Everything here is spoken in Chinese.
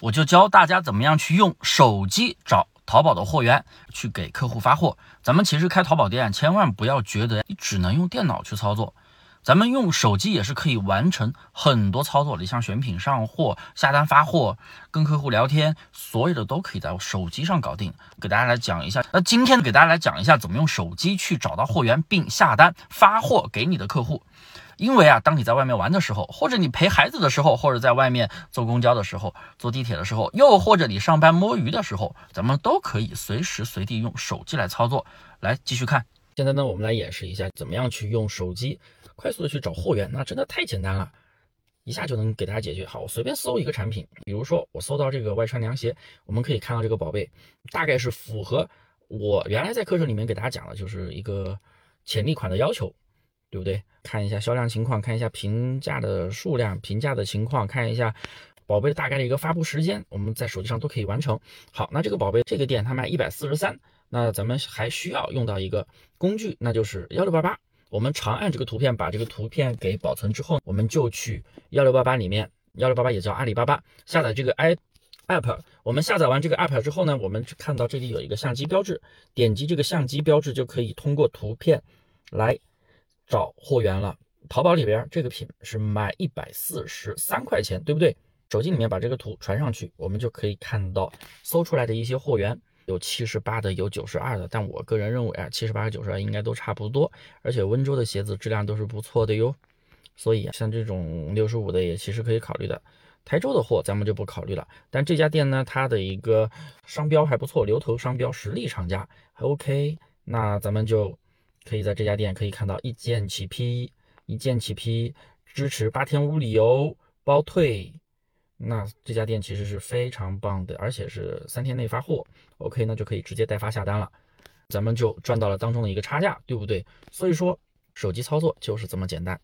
我就教大家怎么样去用手机找淘宝的货源，去给客户发货。咱们其实开淘宝店，千万不要觉得你只能用电脑去操作。咱们用手机也是可以完成很多操作的，像选品、上货、下单、发货、跟客户聊天，所有的都可以在手机上搞定。给大家来讲一下，那今天给大家来讲一下怎么用手机去找到货源并下单发货给你的客户。因为啊，当你在外面玩的时候，或者你陪孩子的时候，或者在外面坐公交的时候、坐地铁的时候，又或者你上班摸鱼的时候，咱们都可以随时随地用手机来操作。来，继续看。现在呢，我们来演示一下怎么样去用手机快速的去找货源，那真的太简单了，一下就能给大家解决。好，我随便搜一个产品，比如说我搜到这个外穿凉鞋，我们可以看到这个宝贝大概是符合我原来在课程里面给大家讲的，就是一个潜力款的要求，对不对？看一下销量情况，看一下评价的数量、评价的情况，看一下宝贝大概的一个发布时间，我们在手机上都可以完成。好，那这个宝贝这个店它卖一百四十三。那咱们还需要用到一个工具，那就是幺六八八。我们长按这个图片，把这个图片给保存之后，我们就去幺六八八里面，幺六八八也叫阿里巴巴，下载这个 i app。我们下载完这个 app 之后呢，我们看到这里有一个相机标志，点击这个相机标志就可以通过图片来找货源了。淘宝里边这个品是卖一百四十三块钱，对不对？手机里面把这个图传上去，我们就可以看到搜出来的一些货源。有七十八的，有九十二的，但我个人认为啊，七十八和九十二应该都差不多，而且温州的鞋子质量都是不错的哟。所以像这种六十五的也其实可以考虑的。台州的货咱们就不考虑了。但这家店呢，它的一个商标还不错，牛头商标，实力厂家还 OK。那咱们就可以在这家店可以看到一件起批，一件起批，支持八天无理由包退。那这家店其实是非常棒的，而且是三天内发货，OK，那就可以直接代发下单了，咱们就赚到了当中的一个差价，对不对？所以说，手机操作就是这么简单。